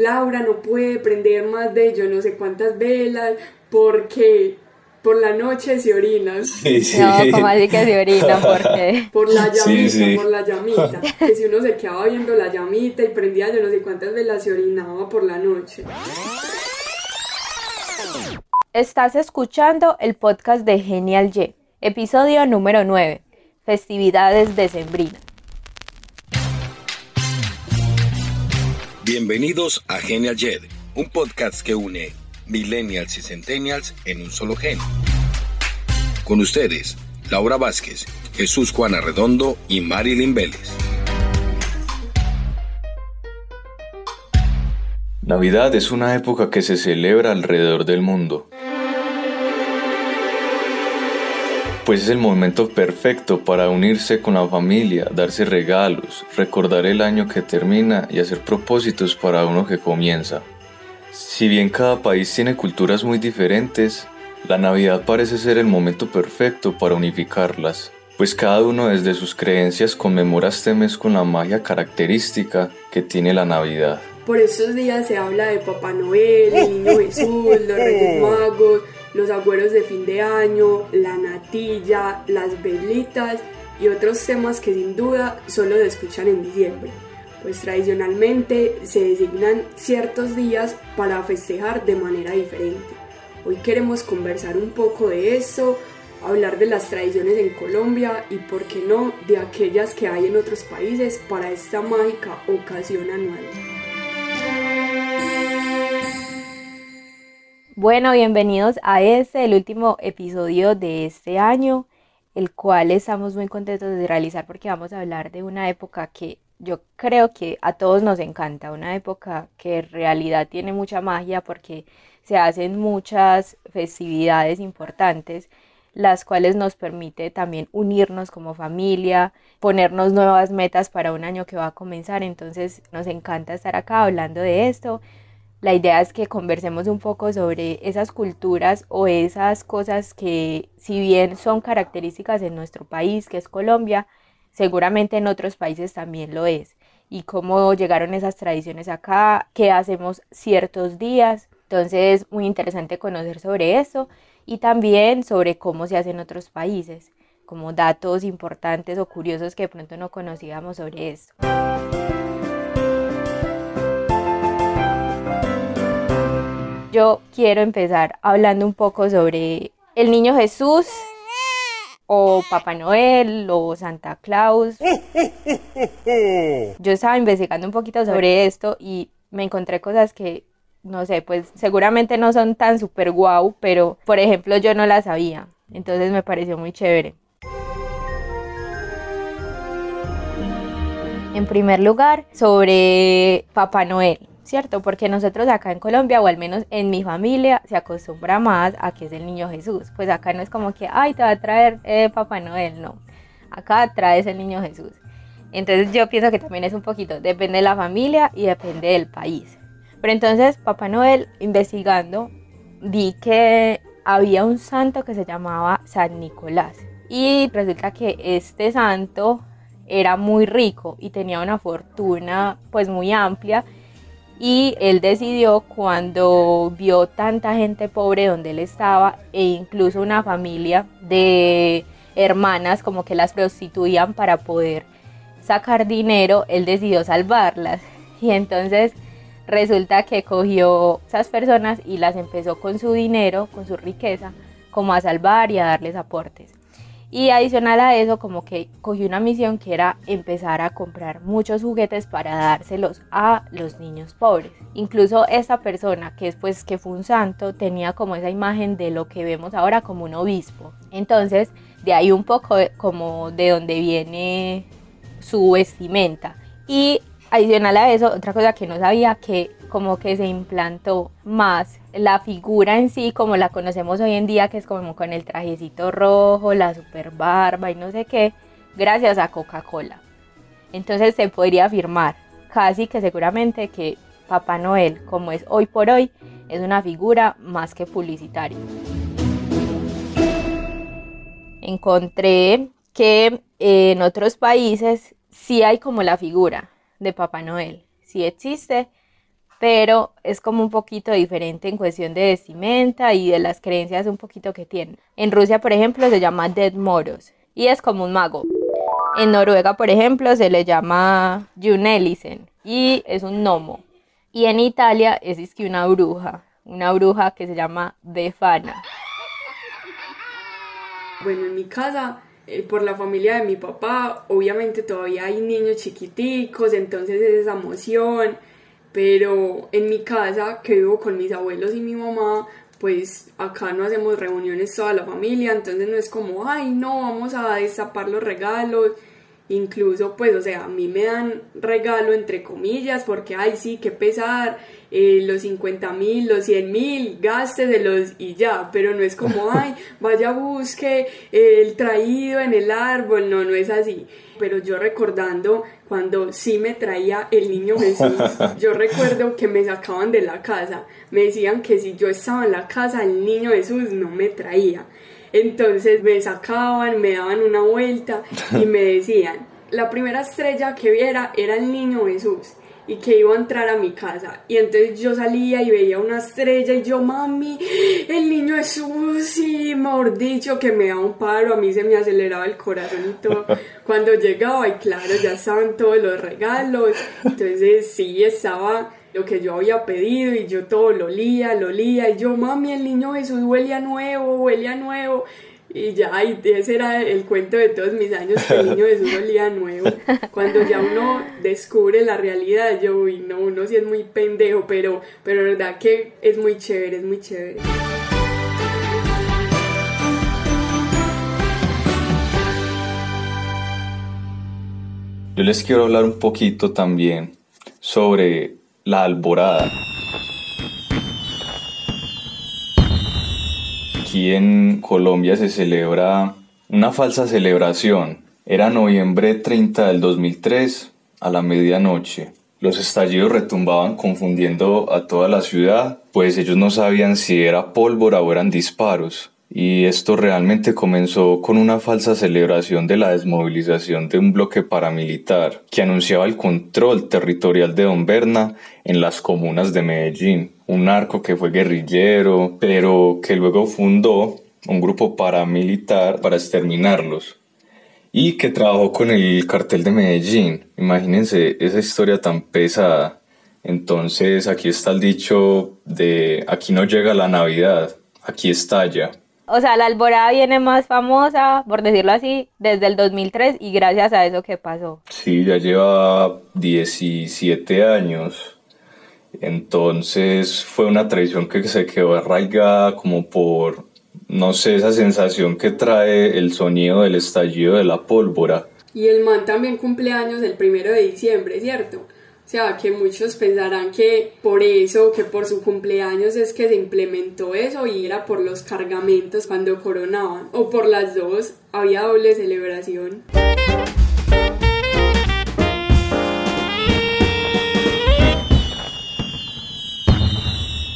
Laura no puede prender más de yo no sé cuántas velas porque por la noche se orina. Sí, sí. No, como así que se orina, porque Por la llamita, Sí, sí. por la llamita. Que si uno se quedaba viendo la llamita y prendía yo no sé cuántas velas se orinaba por la noche. Estás escuchando el podcast de Genial Y, episodio número 9, festividades decembrinas. Bienvenidos a Genial Jed, un podcast que une millennials y centennials en un solo gen. Con ustedes, Laura Vázquez, Jesús Juana Redondo y Marilyn Vélez. Navidad es una época que se celebra alrededor del mundo. Pues es el momento perfecto para unirse con la familia, darse regalos, recordar el año que termina y hacer propósitos para uno que comienza. Si bien cada país tiene culturas muy diferentes, la Navidad parece ser el momento perfecto para unificarlas, pues cada uno desde sus creencias conmemora este mes con la magia característica que tiene la Navidad. Por estos días se habla de Papá Noel, el Niño Jesús, los Reyes Magos, los agüeros de fin de año, la natilla, las velitas y otros temas que sin duda solo se escuchan en diciembre, pues tradicionalmente se designan ciertos días para festejar de manera diferente. Hoy queremos conversar un poco de eso, hablar de las tradiciones en Colombia y, por qué no, de aquellas que hay en otros países para esta mágica ocasión anual. Bueno, bienvenidos a este, el último episodio de este año, el cual estamos muy contentos de realizar porque vamos a hablar de una época que yo creo que a todos nos encanta, una época que en realidad tiene mucha magia porque se hacen muchas festividades importantes, las cuales nos permite también unirnos como familia, ponernos nuevas metas para un año que va a comenzar, entonces nos encanta estar acá hablando de esto. La idea es que conversemos un poco sobre esas culturas o esas cosas que si bien son características en nuestro país, que es Colombia, seguramente en otros países también lo es. Y cómo llegaron esas tradiciones acá, qué hacemos ciertos días. Entonces, muy interesante conocer sobre eso y también sobre cómo se hace en otros países, como datos importantes o curiosos que de pronto no conocíamos sobre esto. Yo quiero empezar hablando un poco sobre el niño Jesús o Papá Noel o Santa Claus. Yo estaba investigando un poquito sobre esto y me encontré cosas que, no sé, pues seguramente no son tan super guau, pero por ejemplo yo no las sabía. Entonces me pareció muy chévere. En primer lugar, sobre Papá Noel. ¿Cierto? Porque nosotros acá en Colombia, o al menos en mi familia, se acostumbra más a que es el niño Jesús. Pues acá no es como que, ay, te va a traer eh, Papá Noel, no. Acá traes el niño Jesús. Entonces yo pienso que también es un poquito, depende de la familia y depende del país. Pero entonces Papá Noel, investigando, vi que había un santo que se llamaba San Nicolás. Y resulta que este santo era muy rico y tenía una fortuna pues muy amplia y él decidió cuando vio tanta gente pobre donde él estaba e incluso una familia de hermanas como que las prostituían para poder sacar dinero, él decidió salvarlas y entonces resulta que cogió esas personas y las empezó con su dinero, con su riqueza, como a salvar y a darles aportes. Y adicional a eso, como que cogió una misión que era empezar a comprar muchos juguetes para dárselos a los niños pobres. Incluso esta persona, que después que fue un santo, tenía como esa imagen de lo que vemos ahora como un obispo. Entonces, de ahí un poco como de donde viene su vestimenta. Y adicional a eso, otra cosa que no sabía, que como que se implantó más la figura en sí como la conocemos hoy en día, que es como con el trajecito rojo, la super barba y no sé qué, gracias a Coca-Cola. Entonces se podría afirmar casi que seguramente que Papá Noel, como es hoy por hoy, es una figura más que publicitaria. Encontré que en otros países sí hay como la figura de Papá Noel, sí existe, pero es como un poquito diferente en cuestión de vestimenta y de las creencias un poquito que tienen. En Rusia, por ejemplo, se llama Dead Moros y es como un mago. En Noruega, por ejemplo, se le llama Junelisen y es un gnomo. Y en Italia es que una bruja, una bruja que se llama Befana. Bueno, en mi casa, eh, por la familia de mi papá, obviamente todavía hay niños chiquiticos, entonces es esa emoción. Pero en mi casa, que vivo con mis abuelos y mi mamá, pues acá no hacemos reuniones toda la familia, entonces no es como, ay, no, vamos a destapar los regalos incluso pues o sea a mí me dan regalo entre comillas porque ay sí qué pesar eh, los 50 mil los 100 mil los y ya. Pero no es como ay vaya busque el traído en el árbol no no es así. Pero yo recordando cuando sí me traía el niño Jesús yo recuerdo que me sacaban de la casa. Me decían que si yo estaba en la casa el niño Jesús no me traía. Entonces me sacaban, me daban una vuelta y me decían, la primera estrella que viera era el niño Jesús y que iba a entrar a mi casa. Y entonces yo salía y veía una estrella y yo, mami, el niño Jesús, y mejor dicho, que me da un paro, a mí se me aceleraba el corazón y todo. Cuando llegaba, y claro, ya estaban todos los regalos. Entonces sí, estaba lo que yo había pedido y yo todo lo olía, lo olía y yo, mami, el niño Jesús huele a nuevo, huele a nuevo. Y ya, y ese era el cuento de todos mis años, que el niño Jesús olía nuevo. Cuando ya uno descubre la realidad, yo, uy, no, uno sí es muy pendejo, pero, pero verdad que es muy chévere, es muy chévere. Yo les quiero hablar un poquito también sobre la alborada. Aquí en Colombia se celebra una falsa celebración. Era noviembre 30 del 2003 a la medianoche. Los estallidos retumbaban confundiendo a toda la ciudad, pues ellos no sabían si era pólvora o eran disparos y esto realmente comenzó con una falsa celebración de la desmovilización de un bloque paramilitar que anunciaba el control territorial de Don Berna en las comunas de Medellín, un narco que fue guerrillero, pero que luego fundó un grupo paramilitar para exterminarlos y que trabajó con el cartel de Medellín. Imagínense esa historia tan pesada. Entonces aquí está el dicho de aquí no llega la Navidad, aquí estalla o sea, la alborada viene más famosa, por decirlo así, desde el 2003 y gracias a eso que pasó. Sí, ya lleva 17 años. Entonces fue una tradición que se quedó arraigada como por, no sé, esa sensación que trae el sonido del estallido de la pólvora. Y el man también cumple años el primero de diciembre, ¿cierto? O sea, que muchos pensarán que por eso, que por su cumpleaños es que se implementó eso y era por los cargamentos cuando coronaban, o por las dos, había doble celebración.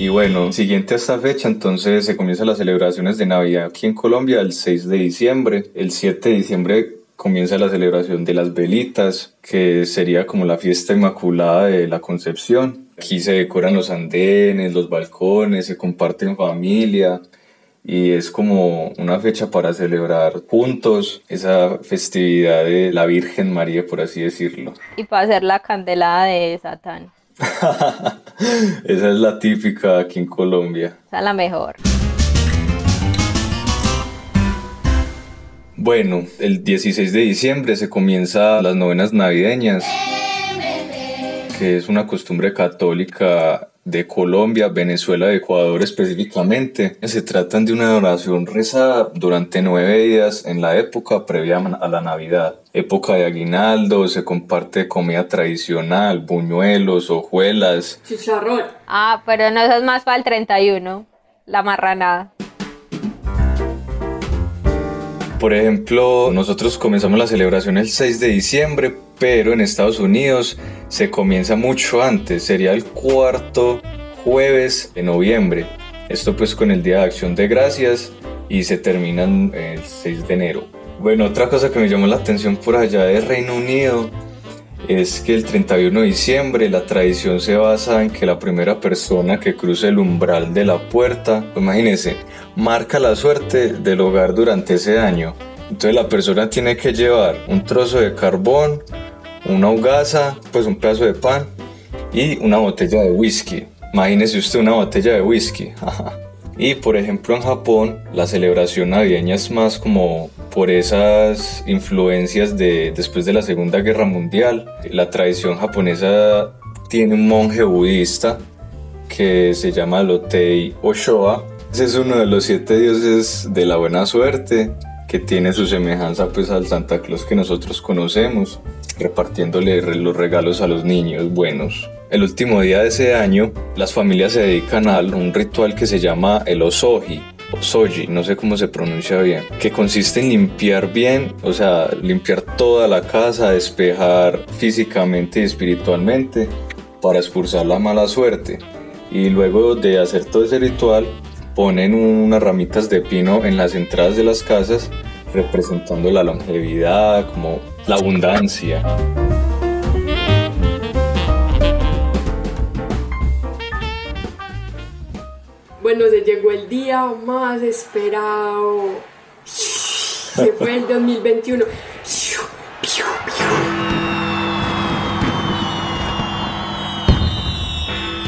Y bueno, siguiente a esta fecha, entonces se comienzan las celebraciones de Navidad aquí en Colombia el 6 de diciembre. El 7 de diciembre comienza la celebración de las velitas, que sería como la fiesta inmaculada de la Concepción. Aquí se decoran los andenes, los balcones, se comparten familia y es como una fecha para celebrar juntos esa festividad de la Virgen María, por así decirlo. Y para hacer la candelada de Satán. esa es la típica aquí en Colombia. Esa es la mejor. Bueno, el 16 de diciembre se comienza las novenas navideñas, que es una costumbre católica de Colombia, Venezuela, Ecuador específicamente. Se tratan de una oración rezada durante nueve días en la época previa a la Navidad. Época de aguinaldo, se comparte comida tradicional, buñuelos, hojuelas. Chicharrón. Ah, pero no, eso es más para el 31, la marranada. Por ejemplo, nosotros comenzamos la celebración el 6 de diciembre, pero en Estados Unidos se comienza mucho antes, sería el cuarto jueves de noviembre. Esto pues con el Día de Acción de Gracias y se terminan el 6 de enero. Bueno, otra cosa que me llamó la atención por allá de Reino Unido es que el 31 de diciembre la tradición se basa en que la primera persona que cruce el umbral de la puerta, imagínense, marca la suerte del hogar durante ese año. Entonces la persona tiene que llevar un trozo de carbón, una hogaza, pues un pedazo de pan y una botella de whisky. Imagínese usted una botella de whisky. y por ejemplo en Japón la celebración navideña es más como por esas influencias de después de la Segunda Guerra Mundial. La tradición japonesa tiene un monje budista que se llama Lotei Oshoa. Ese es uno de los siete dioses de la buena suerte que tiene su semejanza pues al Santa Claus que nosotros conocemos, repartiéndole los regalos a los niños buenos. El último día de ese año, las familias se dedican a un ritual que se llama el Osoji, o Soji, no sé cómo se pronuncia bien, que consiste en limpiar bien, o sea, limpiar toda la casa, despejar físicamente y espiritualmente para expulsar la mala suerte. Y luego de hacer todo ese ritual, ponen unas ramitas de pino en las entradas de las casas representando la longevidad, como la abundancia. Bueno, se llegó el día más esperado. Se fue el 2021.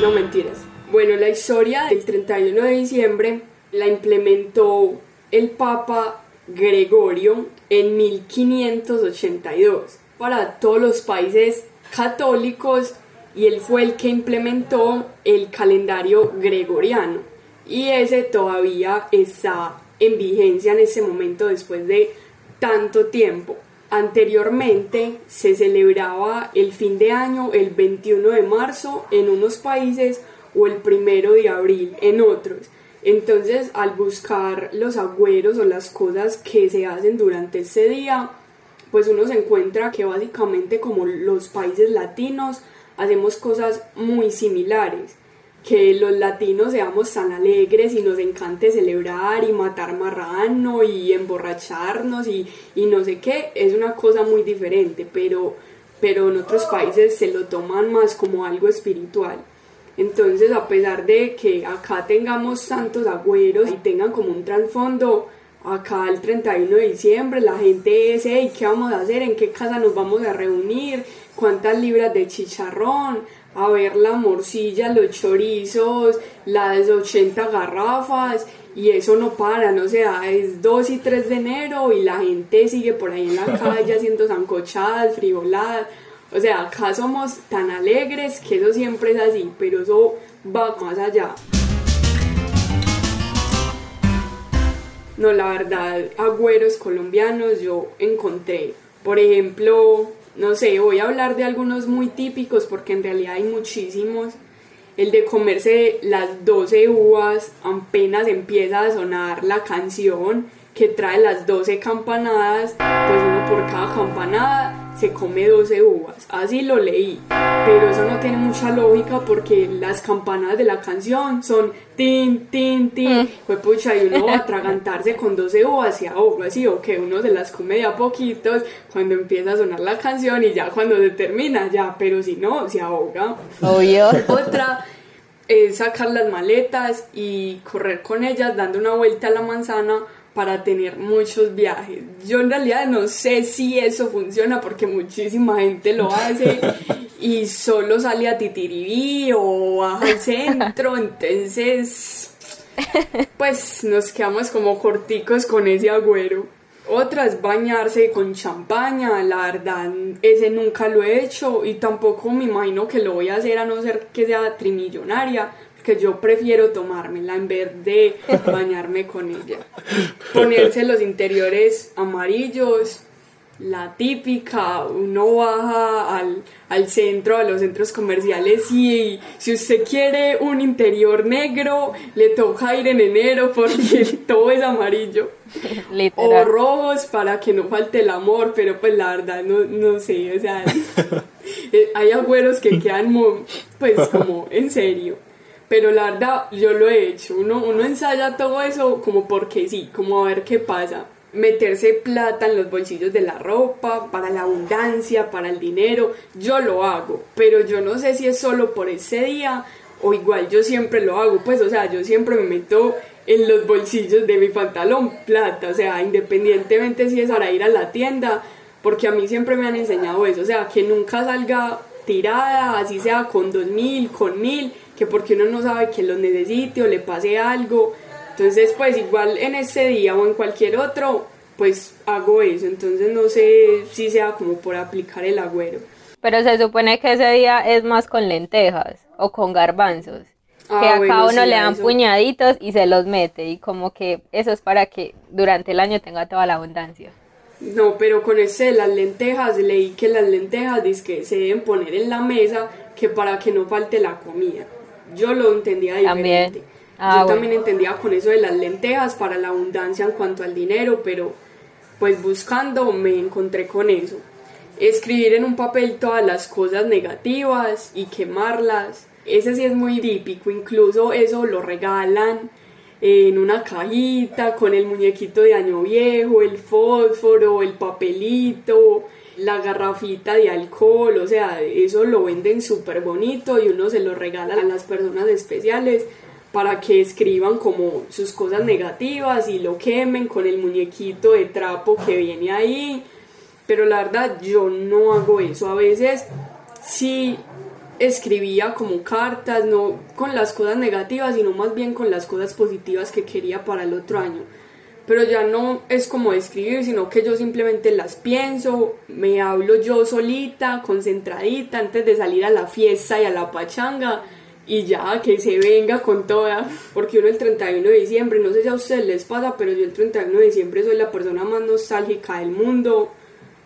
No mentiras. Bueno, la historia del 31 de diciembre la implementó el Papa Gregorio en 1582 para todos los países católicos y él fue el que implementó el calendario gregoriano y ese todavía está en vigencia en ese momento después de tanto tiempo. Anteriormente se celebraba el fin de año el 21 de marzo en unos países o el primero de abril en otros. Entonces, al buscar los agüeros o las cosas que se hacen durante ese día, pues uno se encuentra que básicamente como los países latinos hacemos cosas muy similares. Que los latinos seamos tan alegres y nos encante celebrar y matar marrano y emborracharnos y, y no sé qué, es una cosa muy diferente, pero, pero en otros países se lo toman más como algo espiritual. Entonces, a pesar de que acá tengamos tantos agüeros y tengan como un trasfondo, acá el 31 de diciembre la gente dice, hey, ¿qué vamos a hacer? ¿En qué casa nos vamos a reunir? ¿Cuántas libras de chicharrón? A ver la morcilla, los chorizos, las 80 garrafas y eso no para, no sea, es 2 y 3 de enero y la gente sigue por ahí en la calle haciendo zancochadas, frivoladas. O sea, acá somos tan alegres que eso siempre es así, pero eso va más allá. No, la verdad, agüeros colombianos yo encontré. Por ejemplo, no sé, voy a hablar de algunos muy típicos porque en realidad hay muchísimos. El de comerse las 12 uvas, apenas empieza a sonar la canción que trae las 12 campanadas, pues uno por cada campanada se come 12 uvas. Así lo leí. Pero eso no tiene mucha lógica porque las campanadas de la canción son tin, tin, tin. Mm. Pues pucha, y uno va a atragantarse con 12 uvas y ahoga así, o que uno se las come de a poquitos cuando empieza a sonar la canción y ya cuando se termina, ya, pero si no, se ahoga. Obvio. Otra es sacar las maletas y correr con ellas dando una vuelta a la manzana para tener muchos viajes. Yo en realidad no sé si eso funciona porque muchísima gente lo hace y solo sale a Titiribí o baja al centro, entonces pues nos quedamos como corticos con ese agüero. Otra es bañarse con champaña, la verdad ese nunca lo he hecho y tampoco me imagino que lo voy a hacer a no ser que sea trimillonaria, que yo prefiero tomármela en vez de bañarme con ella. Ponerse los interiores amarillos, la típica, uno baja al, al, centro, a los centros comerciales y si usted quiere un interior negro, le toca ir en enero porque todo es amarillo. O rojos para que no falte el amor, pero pues la verdad no, no sé, o sea, eh, hay agüeros que quedan pues como en serio pero la verdad yo lo he hecho, uno, uno ensaya todo eso como porque sí, como a ver qué pasa. meterse plata en los bolsillos de la ropa, para la abundancia, para el dinero, yo lo hago, pero yo no sé si es solo por ese día o igual yo siempre lo hago, pues o sea, yo siempre me meto en los bolsillos de mi pantalón plata, o sea, independientemente si es para ir a la tienda, porque a mí siempre me han enseñado eso, o sea, que nunca salga tirada, así sea con dos mil, con mil, que porque uno no sabe que lo necesite o le pase algo, entonces pues igual en ese día o en cualquier otro, pues hago eso, entonces no sé si sea como por aplicar el agüero. Pero se supone que ese día es más con lentejas o con garbanzos. Ah, que a bueno, cada uno sí, le dan eso. puñaditos y se los mete y como que eso es para que durante el año tenga toda la abundancia. No, pero con ese las lentejas, leí que las lentejas que se deben poner en la mesa que para que no falte la comida. Yo lo entendía También. diferente. Ah, Yo bueno. también entendía con eso de las lentejas para la abundancia en cuanto al dinero, pero pues buscando me encontré con eso. Escribir en un papel todas las cosas negativas y quemarlas. Ese sí es muy típico, incluso eso lo regalan en una cajita con el muñequito de año viejo, el fósforo, el papelito, la garrafita de alcohol, o sea, eso lo venden súper bonito y uno se lo regala a las personas especiales para que escriban como sus cosas negativas y lo quemen con el muñequito de trapo que viene ahí. Pero la verdad yo no hago eso. A veces sí escribía como cartas, no con las cosas negativas, sino más bien con las cosas positivas que quería para el otro año. Pero ya no es como escribir, sino que yo simplemente las pienso, me hablo yo solita, concentradita, antes de salir a la fiesta y a la pachanga, y ya que se venga con toda. Porque uno el 31 de diciembre, no sé si a ustedes les pasa, pero yo el 31 de diciembre soy la persona más nostálgica del mundo.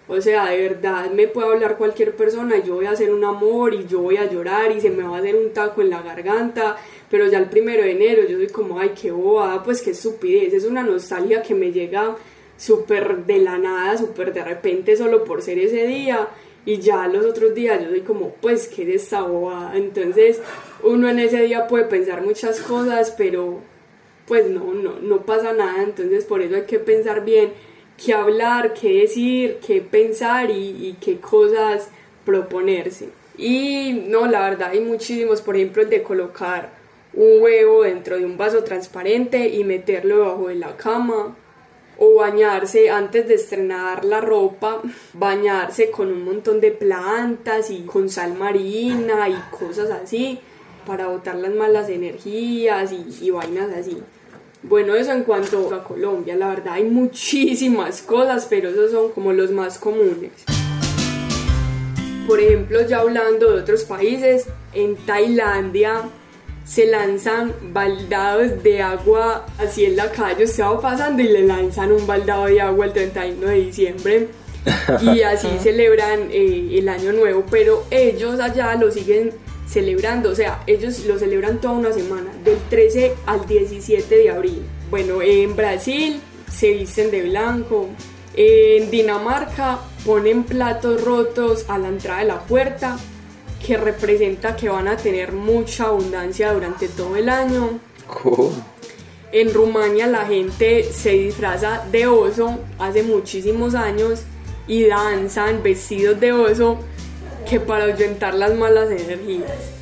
O sea, de verdad me puede hablar cualquier persona, yo voy a hacer un amor y yo voy a llorar y se me va a hacer un taco en la garganta, pero ya el primero de enero yo soy como, ay, qué bobada, pues qué estupidez, es una nostalgia que me llega súper de la nada, súper de repente solo por ser ese día y ya los otros días yo soy como, pues qué es esta bobada, entonces uno en ese día puede pensar muchas cosas, pero pues no, no, no pasa nada, entonces por eso hay que pensar bien qué hablar, qué decir, qué pensar y, y qué cosas proponerse. Y no, la verdad hay muchísimos, por ejemplo el de colocar un huevo dentro de un vaso transparente y meterlo debajo de la cama. O bañarse antes de estrenar la ropa, bañarse con un montón de plantas y con sal marina y cosas así para botar las malas energías y, y vainas así. Bueno, eso en cuanto a Colombia, la verdad hay muchísimas cosas, pero esos son como los más comunes. Por ejemplo, ya hablando de otros países, en Tailandia se lanzan baldados de agua así en la calle, va pasando y le lanzan un baldado de agua el 31 de diciembre y así celebran eh, el año nuevo, pero ellos allá lo siguen celebrando, o sea, ellos lo celebran toda una semana, del 13 al 17 de abril. Bueno, en Brasil se visten de blanco, en Dinamarca ponen platos rotos a la entrada de la puerta, que representa que van a tener mucha abundancia durante todo el año. ¿Cómo? En Rumania la gente se disfraza de oso hace muchísimos años y danzan vestidos de oso que para ahuyentar las malas energías.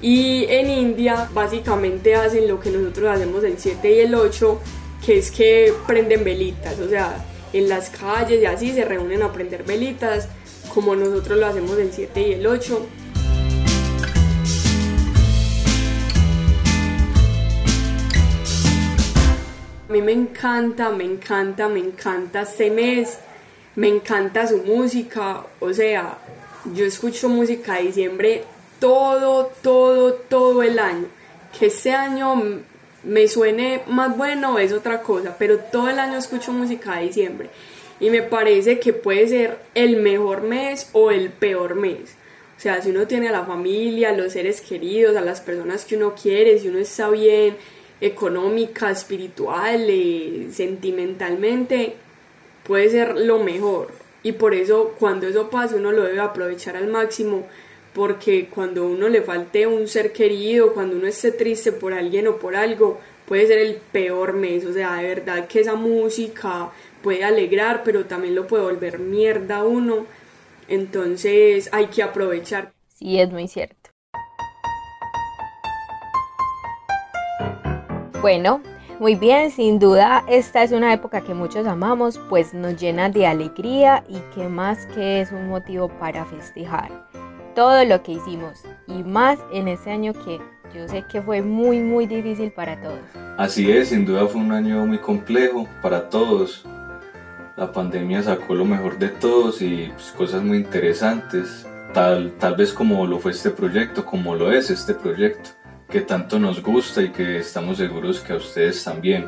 Y en India básicamente hacen lo que nosotros hacemos el 7 y el 8, que es que prenden velitas, o sea, en las calles y así se reúnen a prender velitas, como nosotros lo hacemos el 7 y el 8. A mí me encanta, me encanta, me encanta este mes, me encanta su música, o sea, yo escucho música de diciembre todo, todo, todo el año. Que este año me suene más bueno es otra cosa, pero todo el año escucho música de diciembre. Y me parece que puede ser el mejor mes o el peor mes. O sea, si uno tiene a la familia, a los seres queridos, a las personas que uno quiere, si uno está bien económica, espiritual, eh, sentimentalmente, puede ser lo mejor. Y por eso cuando eso pase uno lo debe aprovechar al máximo porque cuando uno le falte un ser querido, cuando uno esté triste por alguien o por algo, puede ser el peor mes, o sea, de verdad que esa música puede alegrar, pero también lo puede volver mierda uno, entonces hay que aprovechar. Sí, es muy cierto. Bueno, muy bien, sin duda esta es una época que muchos amamos, pues nos llena de alegría y que más que es un motivo para festejar todo lo que hicimos y más en ese año que yo sé que fue muy muy difícil para todos. Así es, sin duda fue un año muy complejo para todos. La pandemia sacó lo mejor de todos y pues, cosas muy interesantes, tal, tal vez como lo fue este proyecto, como lo es este proyecto, que tanto nos gusta y que estamos seguros que a ustedes también.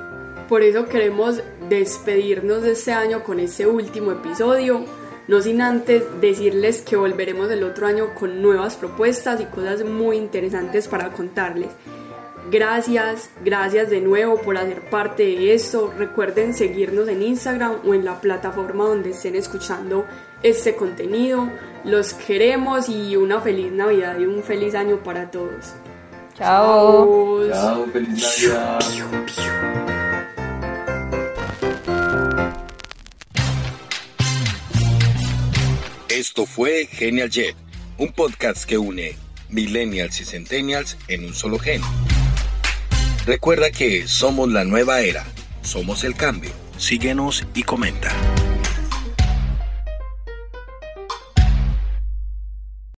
Por eso queremos despedirnos de este año con este último episodio no sin antes decirles que volveremos el otro año con nuevas propuestas y cosas muy interesantes para contarles. Gracias, gracias de nuevo por hacer parte de esto. Recuerden seguirnos en Instagram o en la plataforma donde estén escuchando este contenido. Los queremos y una feliz Navidad y un feliz año para todos. Chao. Chao, feliz Navidad. Esto fue Genial Jet, un podcast que une millennials y centennials en un solo gen. Recuerda que somos la nueva era, somos el cambio. Síguenos y comenta.